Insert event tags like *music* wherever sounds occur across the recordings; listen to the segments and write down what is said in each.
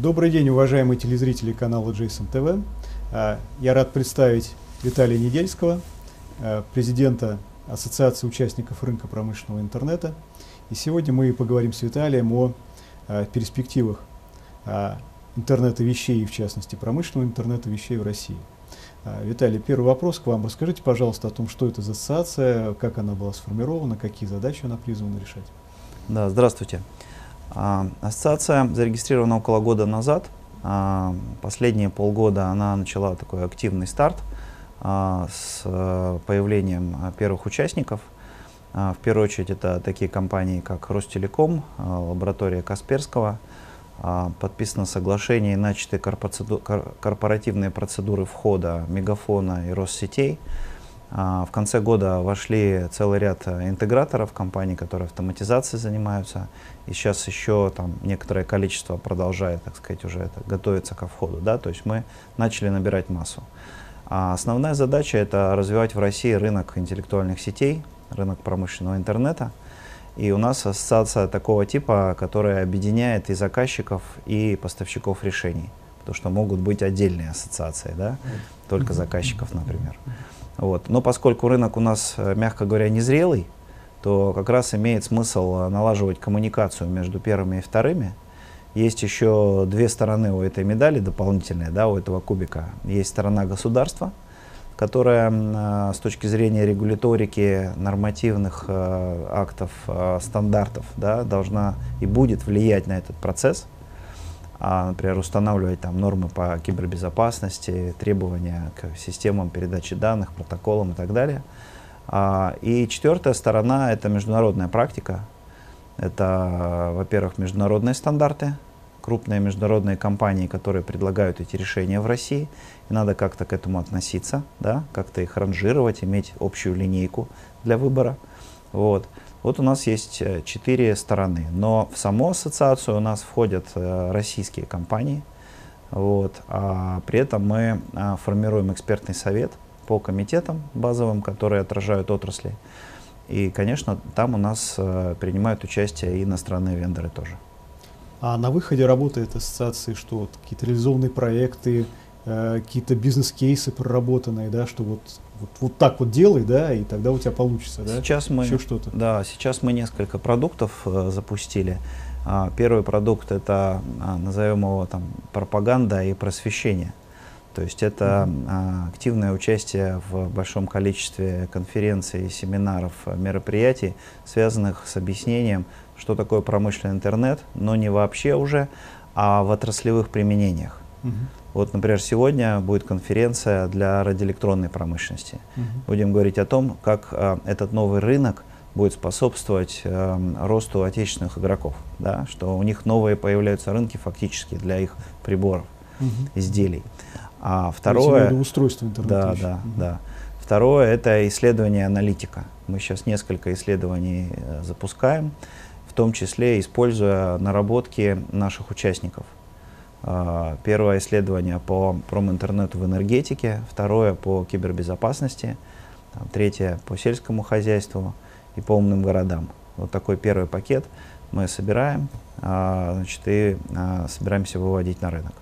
Добрый день, уважаемые телезрители канала Джейсон ТВ. А, я рад представить Виталия Недельского, а, президента Ассоциации участников рынка промышленного интернета. И сегодня мы поговорим с Виталием о а, перспективах интернета вещей, в частности промышленного интернета вещей в России. Виталий, первый вопрос к вам. Расскажите, пожалуйста, о том, что это за ассоциация, как она была сформирована, какие задачи она призвана решать. Да, здравствуйте. А, ассоциация зарегистрирована около года назад. А, последние полгода она начала такой активный старт а, с э, появлением первых участников. В первую очередь это такие компании, как Ростелеком, лаборатория Касперского. Подписано соглашение и начаты корпоративные процедуры входа Мегафона и Россетей. В конце года вошли целый ряд э, интеграторов, компаний, которые автоматизацией занимаются. И сейчас еще там некоторое количество продолжает, так сказать, уже это, готовиться ко входу. Да? То есть мы начали набирать массу. А основная задача это развивать в России рынок интеллектуальных сетей, рынок промышленного интернета. И у нас ассоциация такого типа, которая объединяет и заказчиков, и поставщиков решений. Потому что могут быть отдельные ассоциации, да? только заказчиков, например. Вот. Но поскольку рынок у нас, э, мягко говоря, незрелый, то как раз имеет смысл э, налаживать коммуникацию между первыми и вторыми. Есть еще две стороны у этой медали дополнительные, да, у этого кубика. Есть сторона государства, которая э, с точки зрения регуляторики, нормативных э, актов, стандартов да, должна и будет влиять на этот процесс а, например, устанавливать там нормы по кибербезопасности, требования к системам передачи данных, протоколам и так далее. А, и четвертая сторона — это международная практика. Это, во-первых, международные стандарты, крупные международные компании, которые предлагают эти решения в России, и надо как-то к этому относиться, да, как-то их ранжировать, иметь общую линейку для выбора. Вот. Вот у нас есть э, четыре стороны, но в саму ассоциацию у нас входят э, российские компании, вот, а при этом мы а, формируем экспертный совет по комитетам базовым, которые отражают отрасли. И, конечно, там у нас а, принимают участие и иностранные вендоры тоже. А на выходе работает ассоциации что? Вот, какие-то реализованные проекты, э, какие-то бизнес-кейсы проработанные, да, что вот вот, вот так вот делай, да, и тогда у тебя получится, да? Сейчас мы, Еще что-то. Да, сейчас мы несколько продуктов э, запустили. А, первый продукт это, а, назовем его там, пропаганда и просвещение. То есть это а, активное участие в большом количестве конференций, семинаров, мероприятий, связанных с объяснением, что такое промышленный интернет, но не вообще уже, а в отраслевых применениях. Mm-hmm. Вот, например, сегодня будет конференция для радиоэлектронной промышленности. Угу. Будем говорить о том, как э, этот новый рынок будет способствовать э, росту отечественных игроков, да, что у них новые появляются рынки фактически для их приборов, угу. изделий. А второе, устройство интернета. Да, да, угу. да. Второе это исследование аналитика. Мы сейчас несколько исследований э, запускаем, в том числе используя наработки наших участников. А, первое исследование по проминтернету в энергетике, второе по кибербезопасности, третье по сельскому хозяйству и по умным городам. Вот такой первый пакет мы собираем а, значит, и а, собираемся выводить на рынок.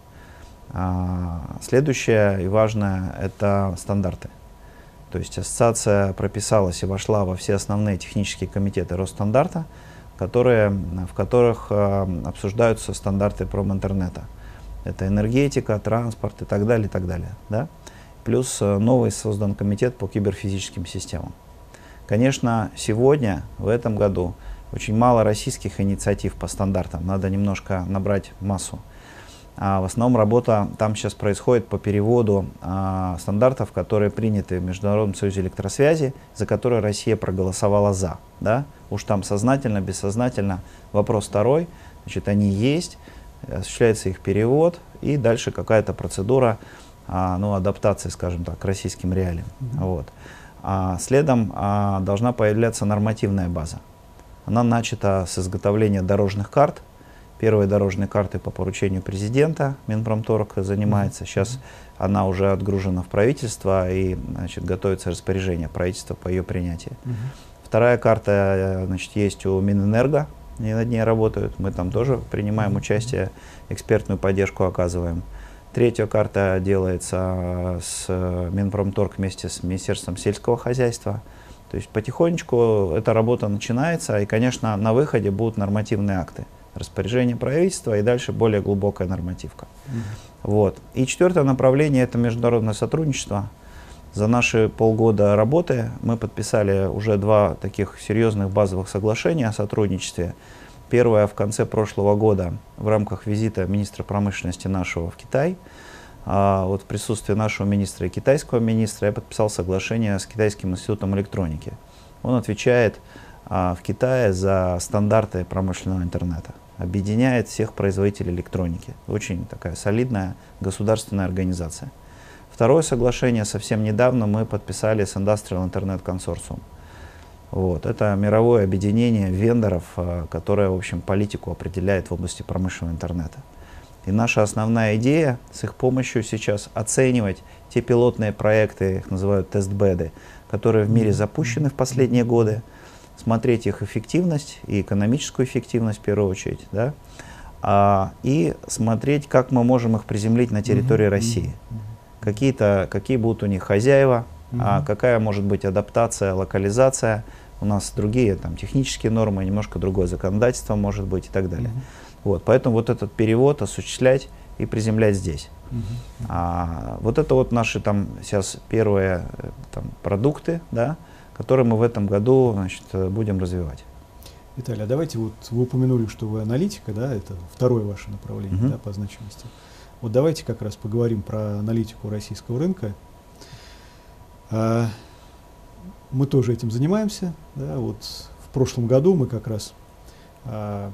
Следующее и важное – это стандарты. То есть ассоциация прописалась и вошла во все основные технические комитеты Росстандарта, которые, в которых обсуждаются стандарты проминтернета. интернета это энергетика, транспорт и так далее, и так далее. Да? Плюс э, новый создан комитет по киберфизическим системам. Конечно, сегодня, в этом году, очень мало российских инициатив по стандартам. Надо немножко набрать массу. А в основном работа там сейчас происходит по переводу а, стандартов, которые приняты в Международном союзе электросвязи, за которые Россия проголосовала за. Да? Уж там сознательно, бессознательно. Вопрос второй. Значит, они есть осуществляется их перевод и дальше какая-то процедура а, ну, адаптации, скажем так, к российским реалиям. Mm-hmm. Вот. А следом а, должна появляться нормативная база. Она начата с изготовления дорожных карт. Первые дорожные карты по поручению президента, Минпромторг занимается. Сейчас mm-hmm. она уже отгружена в правительство и значит, готовится распоряжение правительства по ее принятию. Mm-hmm. Вторая карта значит, есть у Минэнерго, они над ней работают. Мы там тоже принимаем участие, экспертную поддержку оказываем. Третья карта делается с Минпромторг вместе с Министерством сельского хозяйства. То есть потихонечку эта работа начинается, и, конечно, на выходе будут нормативные акты, распоряжение правительства и дальше более глубокая нормативка. Вот. И четвертое направление – это международное сотрудничество. За наши полгода работы мы подписали уже два таких серьезных базовых соглашения о сотрудничестве. Первое в конце прошлого года в рамках визита министра промышленности нашего в Китай. А вот в присутствии нашего министра и китайского министра я подписал соглашение с Китайским институтом электроники. Он отвечает в Китае за стандарты промышленного интернета объединяет всех производителей электроники. Очень такая солидная государственная организация. Второе соглашение совсем недавно мы подписали с Industrial Internet Consortium. Вот. Это мировое объединение вендоров, э, которое, в общем, политику определяет в области промышленного интернета. И наша основная идея с их помощью сейчас оценивать те пилотные проекты, их называют тестбеды, которые в мире запущены в последние годы, смотреть их эффективность и экономическую эффективность в первую очередь, да, а, и смотреть, как мы можем их приземлить на территории mm-hmm. России. Какие-то, какие будут у них хозяева, mm-hmm. а какая может быть адаптация, локализация. У нас другие там, технические нормы, немножко другое законодательство может быть и так далее. Mm-hmm. Вот, поэтому вот этот перевод осуществлять и приземлять здесь. Uh-huh. А, вот это вот наши там сейчас первые э, там, продукты, да, который мы в этом году значит, будем развивать. Виталий, а давайте вот вы упомянули, что вы аналитика, да, это второе ваше направление угу. да, по значимости. Вот давайте как раз поговорим про аналитику российского рынка. А, мы тоже этим занимаемся. Да, вот в прошлом году мы как раз а,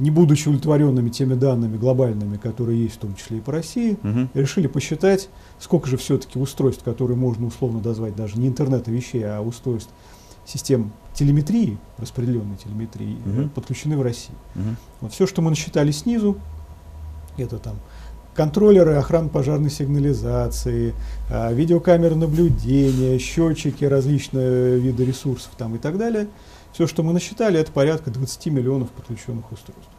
не будучи удовлетворенными теми данными глобальными, которые есть в том числе и по России, угу. решили посчитать, сколько же все-таки устройств, которые можно условно назвать даже не интернета вещей, а устройств систем телеметрии, распределенной телеметрии, угу. подключены в России. Угу. Вот все, что мы насчитали снизу, это там контроллеры охраны пожарной сигнализации, а, видеокамеры наблюдения, счетчики различные виды ресурсов там и так далее – все, что мы насчитали, это порядка 20 миллионов подключенных устройств.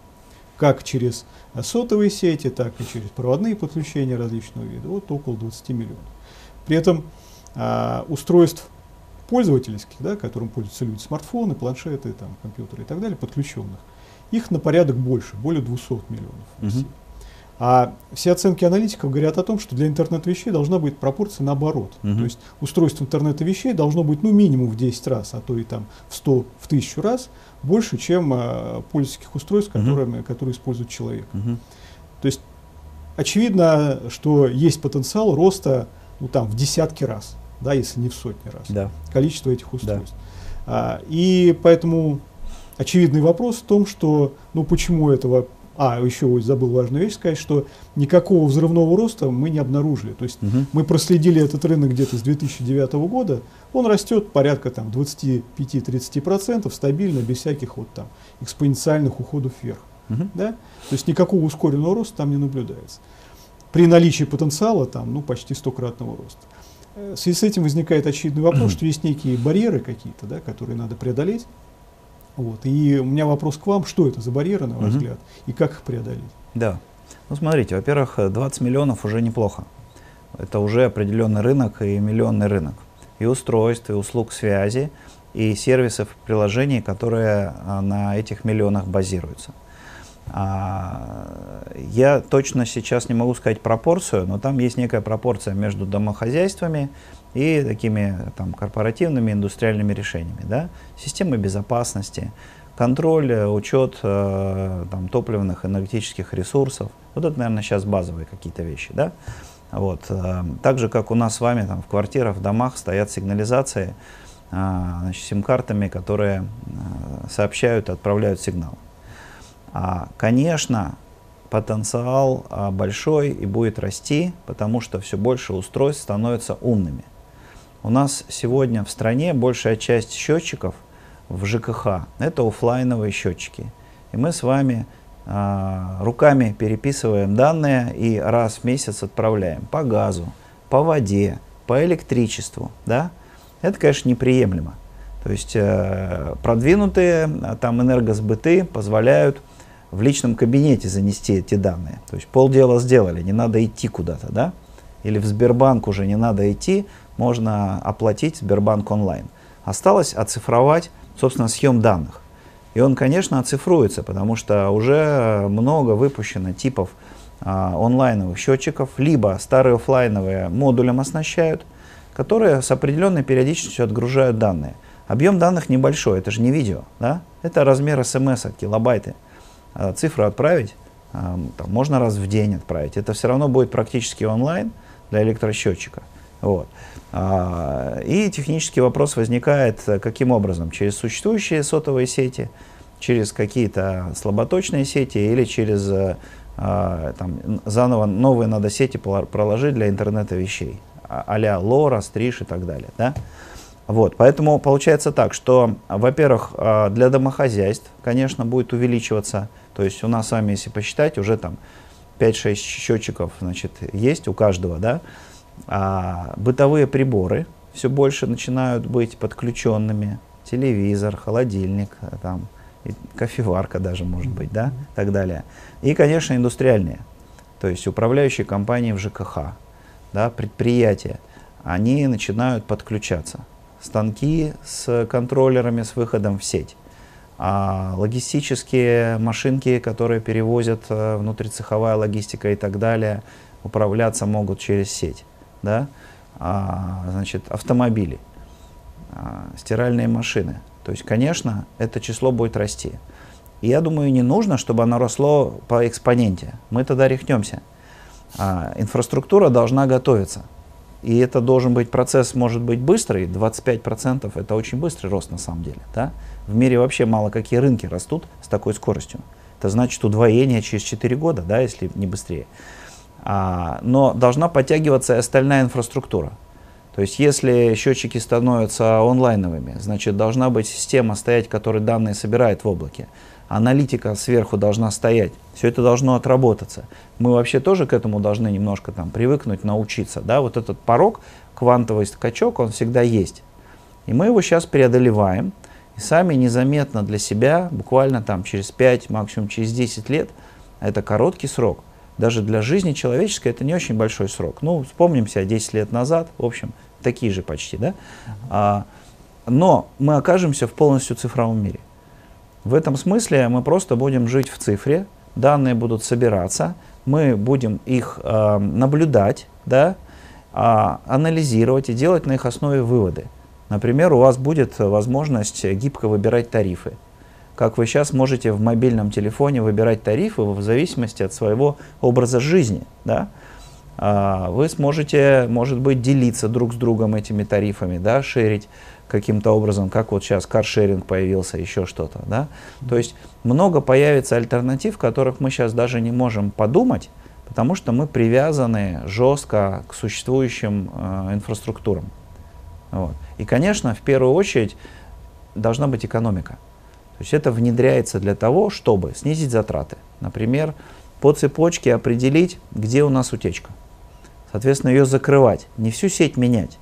Как через сотовые сети, так и через проводные подключения различного вида. Вот около 20 миллионов. При этом а, устройств пользовательских, да, которым пользуются люди, смартфоны, планшеты, там, компьютеры и так далее, подключенных, их на порядок больше, более 200 миллионов в России. А все оценки аналитиков говорят о том, что для интернета вещей должна быть пропорция наоборот. Угу. То есть устройство интернета вещей должно быть ну, минимум в 10 раз, а то и там в 100, в 1000 раз больше, чем а, пользовательских устройств, которыми, угу. которые использует человек. Угу. То есть очевидно, что есть потенциал роста ну, там, в десятки раз, да, если не в сотни раз, да. количество этих устройств. Да. А, и поэтому очевидный вопрос в том, что ну, почему этого а, еще забыл важную вещь сказать, что никакого взрывного роста мы не обнаружили. То есть угу. мы проследили этот рынок где-то с 2009 года, он растет порядка там 25-30% стабильно, без всяких вот там экспоненциальных уходов вверх. Угу. Да? То есть никакого ускоренного роста там не наблюдается. При наличии потенциала там ну, почти стократного роста. Э, в связи с этим возникает очевидный вопрос, что есть некие барьеры какие-то, да, которые надо преодолеть. Вот. И у меня вопрос к вам, что это за барьеры, на ваш угу. взгляд, и как их преодолеть? Да. Ну, смотрите, во-первых, 20 миллионов уже неплохо. Это уже определенный рынок и миллионный рынок. И устройств, и услуг связи, и сервисов, приложений, которые а, на этих миллионах базируются. А, я точно сейчас не могу сказать пропорцию, но там есть некая пропорция между домохозяйствами и такими там, корпоративными индустриальными решениями. Да? Системы безопасности, контроль, э, учет э, там, топливных, энергетических ресурсов. Вот это, наверное, сейчас базовые какие-то вещи. Да? Вот. Э, так же, как у нас с вами там, в квартирах, в домах стоят сигнализации э, значит, сим-картами, которые сообщают и отправляют сигнал. А, конечно, потенциал а, большой и будет расти, потому что все больше устройств становятся умными. У нас сегодня в стране большая часть счетчиков в ЖКХ – это офлайновые счетчики. И мы с вами э, руками переписываем данные и раз в месяц отправляем по газу, по воде, по электричеству. Да? Это, конечно, неприемлемо. То есть э, продвинутые там энергосбыты позволяют в личном кабинете занести эти данные. То есть полдела сделали, не надо идти куда-то, да? Или в Сбербанк уже не надо идти, можно оплатить Сбербанк онлайн. Осталось оцифровать, собственно, съем данных. И он, конечно, оцифруется, потому что уже много выпущено типов а, онлайновых счетчиков, либо старые офлайновые модулем оснащают, которые с определенной периодичностью отгружают данные. Объем данных небольшой, это же не видео, да? это размер смс, килобайты. А цифру отправить, а, там, можно раз в день отправить. Это все равно будет практически онлайн для электросчетчика. Вот. А, и технический вопрос возникает, э, каким образом? Через существующие сотовые сети, через какие-то слаботочные сети или через э, а, там, заново новые надо сети проложить для интернета вещей, а-ля Лора, Стриж и так далее. Да? Вот, поэтому получается так, что, во-первых, а, для домохозяйств, конечно, будет увеличиваться, то есть у нас с вами, если посчитать, уже там 5-6 счетчиков значит, есть у каждого, да, а бытовые приборы все больше начинают быть подключенными, телевизор, холодильник, там, и кофеварка даже может быть, да, и так далее. И, конечно, индустриальные, то есть управляющие компании в ЖКХ, да, предприятия, они начинают подключаться. Станки с контроллерами, с выходом в сеть. А логистические машинки, которые перевозят э, внутрицеховая логистика и так далее, управляться могут через сеть. Да? А, значит, автомобили, а, стиральные машины – то есть, конечно, это число будет расти. И я думаю, не нужно, чтобы оно росло по экспоненте. Мы тогда рехнемся. А, инфраструктура должна готовиться. И это должен быть процесс, может быть, быстрый. 25% это очень быстрый рост на самом деле. Да? В мире вообще мало какие рынки растут с такой скоростью. Это значит удвоение через 4 года, да, если не быстрее. А, но должна подтягиваться и остальная инфраструктура. То есть если счетчики становятся онлайновыми, значит должна быть система стоять, которая данные собирает в облаке. Аналитика сверху должна стоять. Все это должно отработаться. Мы вообще тоже к этому должны немножко там привыкнуть, научиться. Да? Вот этот порог, квантовый скачок, он всегда есть. И мы его сейчас преодолеваем. И сами незаметно для себя, буквально там через 5, максимум через 10 лет, это короткий срок, даже для жизни человеческой это не очень большой срок. Ну, вспомнимся 10 лет назад, в общем, такие же почти, да? А, но мы окажемся в полностью цифровом мире. В этом смысле мы просто будем жить в цифре, данные будут собираться, мы будем их э, наблюдать, да, э, анализировать и делать на их основе выводы. Например, у вас будет возможность гибко выбирать тарифы как вы сейчас можете в мобильном телефоне выбирать тарифы в зависимости от своего образа жизни. Да? А, вы сможете, может быть, делиться друг с другом этими тарифами, да, шерить каким-то образом, как вот сейчас каршеринг появился, еще что-то. Да? То есть много появится альтернатив, которых мы сейчас даже не можем подумать, потому что мы привязаны жестко к существующим э, инфраструктурам. Вот. И, конечно, в первую очередь должна быть экономика. То есть это внедряется для того, чтобы снизить затраты. Например, по цепочке определить, где у нас утечка. Соответственно, ее закрывать. Не всю сеть менять,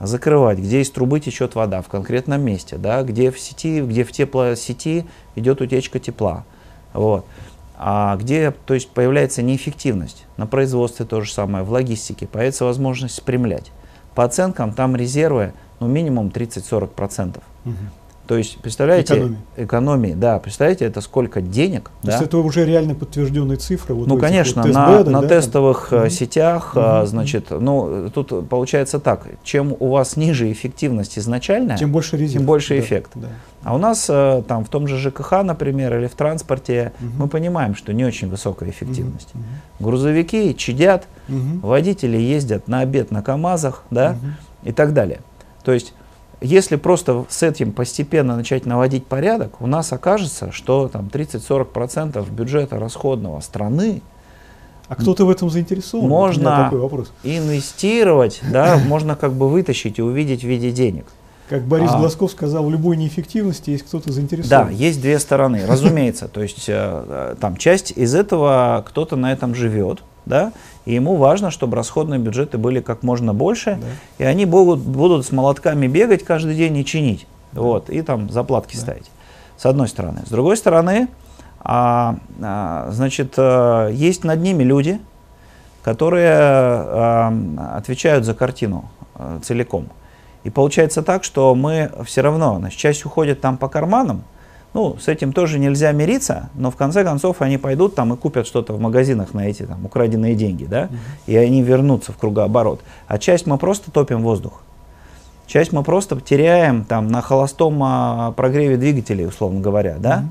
закрывать, где из трубы течет вода в конкретном месте, да, где в сети, где в теплосети идет утечка тепла. Вот. А где то есть, появляется неэффективность. На производстве то же самое, в логистике появится возможность спрямлять. По оценкам там резервы ну, минимум 30-40%. Угу. То есть, представляете, экономии. экономии, да, представляете, это сколько денег. То да? есть это уже реально подтвержденные цифры. Вот ну, конечно, вот на, на да, тестовых там? Э, сетях, угу. значит, ну, тут получается так, чем у вас ниже эффективность изначальная, тем больше резерв. Тем больше да, эффект. Да. А у нас э, там в том же ЖКХ, например, или в транспорте, угу. мы понимаем, что не очень высокая эффективность. Угу. Грузовики чадят, угу. водители ездят на обед на КАМАЗах, да, угу. и так далее. То есть если просто с этим постепенно начать наводить порядок, у нас окажется, что там 30-40% бюджета расходного страны а кто-то в этом заинтересован? Можно такой вопрос. инвестировать, да, *coughs* можно как бы вытащить и увидеть в виде денег. Как Борис а, Глазков сказал, в любой неэффективности есть кто-то заинтересован. Да, есть две стороны, разумеется. То есть э, э, там часть из этого кто-то на этом живет, да, и ему важно, чтобы расходные бюджеты были как можно больше, да. и они будут, будут с молотками бегать каждый день и чинить. да. вот, и там заплатки да. ставить, с одной стороны. С другой стороны, а, а, значит, а, есть над ними люди, которые а, отвечают за картину а, целиком. И получается так, что мы все равно, значит, часть уходит там по карманам, ну, с этим тоже нельзя мириться, но в конце концов они пойдут там и купят что-то в магазинах на эти там украденные деньги, да, и они вернутся в кругооборот. А часть мы просто топим воздух. Часть мы просто теряем там на холостом а, прогреве двигателей, условно говоря, да.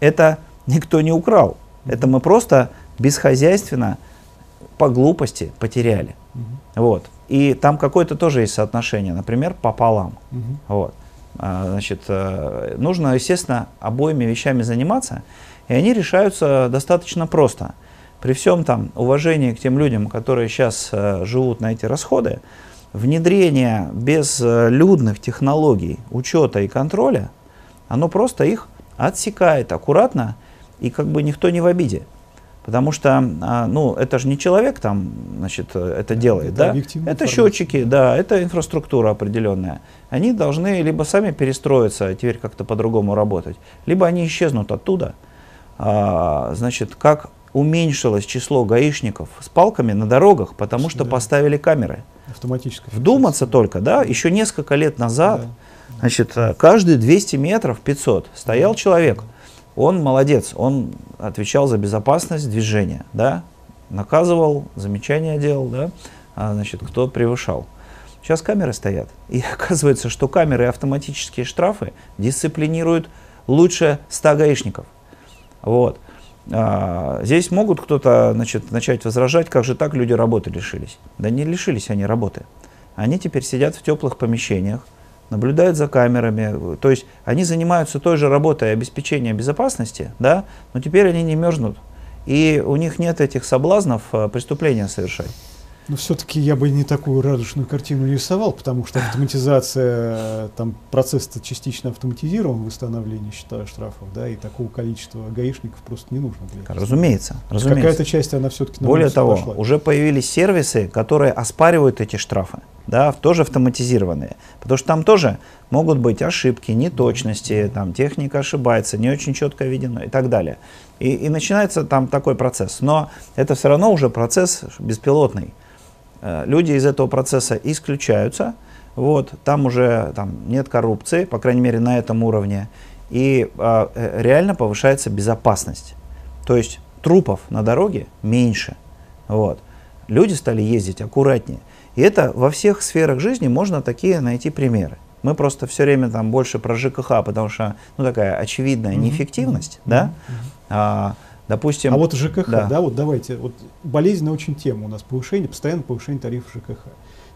Это никто не украл. Это мы просто бесхозяйственно по глупости потеряли. Вот. И там какое-то тоже есть соотношение, например, пополам. Вот. А, значит, э, нужно, естественно, обоими вещами заниматься, и они решаются достаточно просто. При всем там уважении к тем людям, которые сейчас э, живут на эти расходы, внедрение безлюдных технологий учета и контроля, оно просто их отсекает аккуратно, и как бы никто не в обиде. Потому что, а, ну, это же не человек там, значит, это делает, это да? Это счетчики, да, это инфраструктура определенная. Они должны либо сами перестроиться, теперь как-то по-другому работать, либо они исчезнут оттуда. А, значит, как уменьшилось число гаишников с палками на дорогах, потому что да. поставили камеры. Автоматически. Вдуматься только, да, еще несколько лет назад, да. значит, каждые 200 метров, 500 стоял человек он молодец, он отвечал за безопасность движения, да, наказывал, замечания делал, да, а, значит, кто превышал. Сейчас камеры стоят, и *laughs* оказывается, что камеры и автоматические штрафы дисциплинируют лучше 100 гаишников. Вот. А, здесь могут кто-то значит, начать возражать, как же так люди работы лишились. Да не лишились они работы. Они теперь сидят в теплых помещениях, наблюдают за камерами, то есть они занимаются той же работой обеспечения безопасности, да, но теперь они не мерзнут, и у них нет этих соблазнов э, преступления совершать. Но все-таки я бы не такую радужную картину рисовал, потому что автоматизация, там процесс-то частично автоматизирован, восстановление счета штрафов, да, и такого количества гаишников просто не нужно. Для разумеется, разумеется. Какая-то часть, она все-таки Более того, пошла. уже появились сервисы, которые оспаривают эти штрафы, да, тоже автоматизированные, потому что там тоже могут быть ошибки, неточности, там техника ошибается, не очень четко видено и так далее. И, и начинается там такой процесс. Но это все равно уже процесс беспилотный. Э, люди из этого процесса исключаются, вот, там уже там, нет коррупции, по крайней мере на этом уровне, и а, э, реально повышается безопасность. То есть трупов на дороге меньше. Вот. Люди стали ездить аккуратнее. И это во всех сферах жизни можно такие найти примеры. Мы просто все время там больше про ЖКХ, потому что ну, такая очевидная неэффективность, mm-hmm. да. Mm-hmm. А, Допустим, а вот ЖКХ, да. да, вот давайте, вот болезненная очень тема у нас повышение, постоянно повышение тарифов ЖКХ.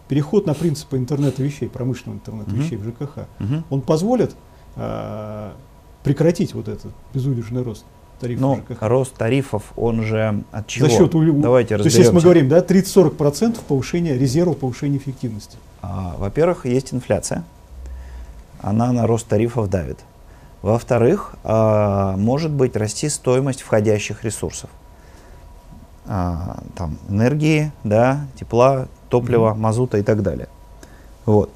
Переход на принципы интернета вещей, промышленного интернета угу. вещей в ЖКХ, угу. он позволит э, прекратить вот этот безудержный рост тарифов ну, ЖКХ? рост тарифов, он же от чего? За счет Давайте То есть, если мы говорим, да, 30-40% повышения резерва повышения эффективности. А, во-первых, есть инфляция. Она на рост тарифов давит. Во-вторых, а, может быть расти стоимость входящих ресурсов. А, там, энергии, да, тепла, топлива, mm-hmm. мазута и так далее. Вот.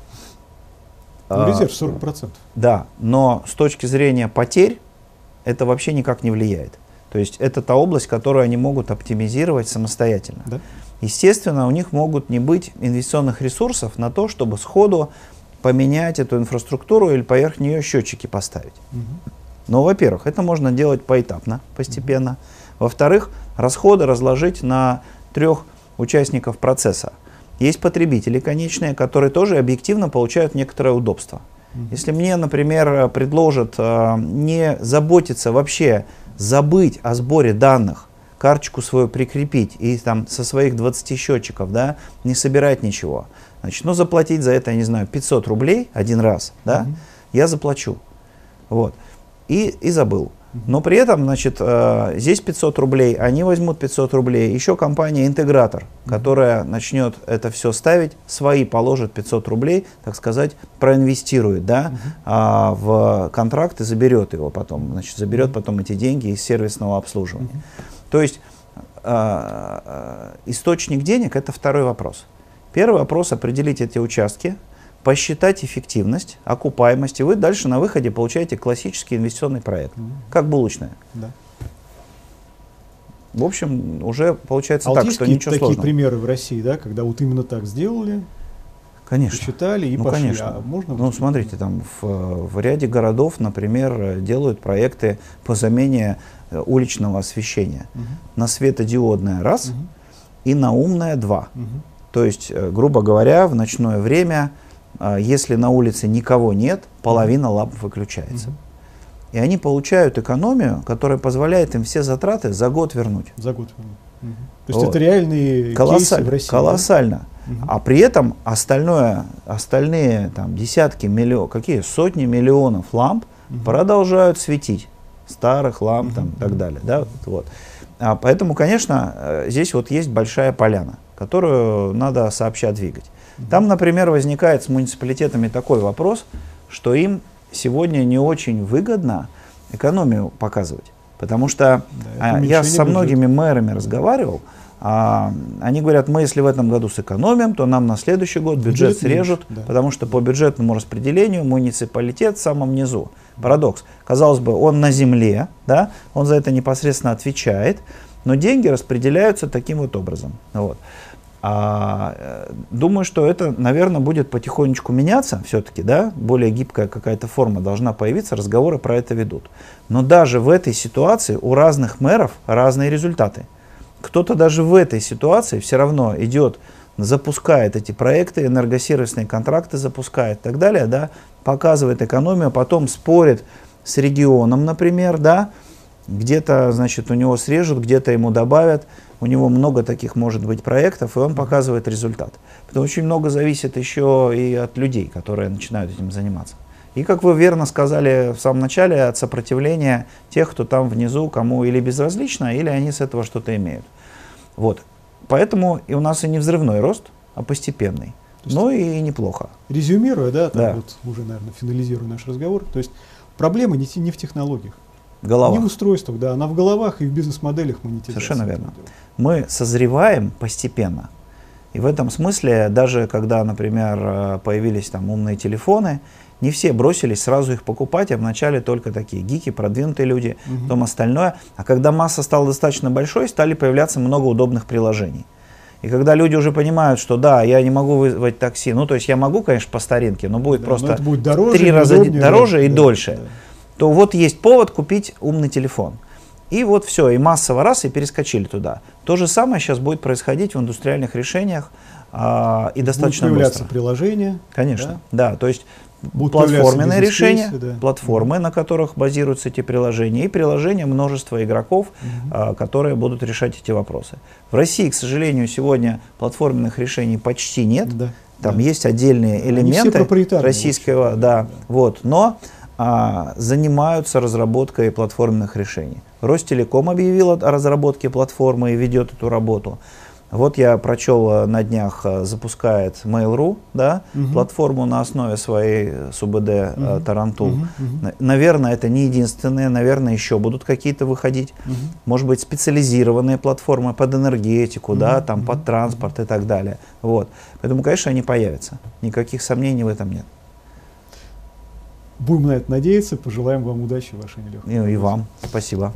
Ну, резерв 40%. Да, но с точки зрения потерь это вообще никак не влияет. То есть это та область, которую они могут оптимизировать самостоятельно. Да? Естественно, у них могут не быть инвестиционных ресурсов на то, чтобы сходу поменять эту инфраструктуру или поверх нее счетчики поставить. Угу. Но, во-первых, это можно делать поэтапно, постепенно. Угу. Во-вторых, расходы разложить на трех участников процесса. Есть потребители конечные, которые тоже объективно получают некоторое удобство. Если мне, например, предложат э, не заботиться вообще, забыть о сборе данных, карточку свою прикрепить и там со своих 20 счетчиков, да, не собирать ничего, Значит, ну заплатить за это, я не знаю, 500 рублей один раз, да, угу. я заплачу. Вот. И, и забыл. Но при этом, значит, э, здесь 500 рублей, они возьмут 500 рублей. Еще компания-интегратор, которая начнет это все ставить, свои положит 500 рублей, так сказать, проинвестирует, да, а, в контракт и заберет его потом, значит, заберет потом эти деньги из сервисного обслуживания. То есть э, источник денег – это второй вопрос. Первый вопрос – определить эти участки, посчитать эффективность, окупаемость, и вы дальше на выходе получаете классический инвестиционный проект, Мгм. как булочная. Да. В общем, уже получается А так, что ничего такие сложного. примеры в России, да, когда вот именно так сделали, Конечно. посчитали и Ну, пошли. конечно. А можно? Ну, смотрите, там в, в ряде городов, например, делают проекты по замене э, уличного освещения Мгм. на светодиодное раз Мгм. и на умное два. Мгм. То есть, э, грубо говоря, в ночное время, если на улице никого нет, половина ламп выключается. Мгм. И они получают экономию, которая позволяет им все затраты за год вернуть. За год. Мгм. То есть Вот. это реальные кейсы Колоссаль- в России. да? колоссально. Мгм. А при этом остальное, остальные там, десятки миллионов, какие сотни миллионов ламп Мгм. продолжают светить. Старых ламп там, и так далее. Да, вот, вот. А поэтому, конечно, э, здесь вот есть большая поляна, которую надо сообща двигать. Там, например, возникает с муниципалитетами такой вопрос, что им сегодня не очень выгодно экономию показывать. Потому что Да, а, я со многими мэрами разговаривал, а, они говорят, мы если в этом году сэкономим, то нам на следующий год бюджет Бюджет срежут, меньше, да. потому что по бюджетному распределению муниципалитет в самом низу. Парадокс. Казалось бы, он на земле, да, он за это непосредственно отвечает, но деньги распределяются таким вот образом. Вот. А, э, думаю, что это, наверное, будет потихонечку меняться все-таки, да, более гибкая какая-то форма должна появиться, разговоры про это ведут. Но даже в этой ситуации у разных мэров разные результаты. Кто-то даже в этой ситуации все равно идет, запускает эти проекты, энергосервисные контракты запускает и так далее, да, показывает экономию, потом спорит с регионом, например, да, где-то, значит, у него срежут, где-то ему добавят, у него много таких может быть проектов, и он показывает результат. Потому что очень много зависит еще и от людей, которые начинают этим заниматься. И, как вы верно сказали в самом начале, от сопротивления тех, кто там внизу, кому или безразлично, или они с этого что-то имеют. Вот. Поэтому и у нас и не взрывной рост, а постепенный. Но и неплохо. Резюмируя, да, там Да. вот уже, наверное, финализируя наш разговор, то есть проблема не, не в технологиях, Голова. не в устройствах, да, она в головах и в бизнес-моделях монетизации. Совершенно верно. мы созреваем постепенно. И в этом смысле, даже когда, например, э, появились там умные телефоны, не все бросились сразу их покупать, а вначале только такие гики, продвинутые люди, Мгм. потом остальное. А когда масса стала достаточно большой, стали появляться много удобных приложений. И когда люди уже понимают, что да, я не могу вызвать такси, ну то есть я могу, конечно, по старинке, но будет Да, просто но будет дороже, три раза дороже и да, дольше. да. То вот есть повод купить умный телефон. И вот все, и массово раз, и перескочили туда. То же самое сейчас будет происходить в индустриальных решениях а, и достаточно Будут появляться быстро. приложения. Конечно, да, то есть Будут платформенные решения, да. платформы, на которых базируются эти приложения, и приложения множества игроков, а, которые будут решать эти вопросы. В России, к сожалению, сегодня платформенных решений почти нет. Да, Там да. есть отдельные элементы российского, да, да. вот, но а, занимаются разработкой платформенных решений. Ростелеком объявил о разработке платформы и ведет эту работу. Вот я прочел э, на днях, э, запускает Mail.ru, да, Мгм. платформу на основе своей СУБД э, Мгм. Tarantool. На- Наверное, это не единственные, наверное, еще будут какие-то выходить. мгм. Может быть, специализированные платформы под энергетику, да, Мгм, там, мгм, под транспорт и так далее. Вот. Поэтому, конечно, они появятся. Никаких сомнений в этом нет. Будем на это надеяться. Пожелаем вам удачи в вашей нелегкой И, и работе. вам спасибо.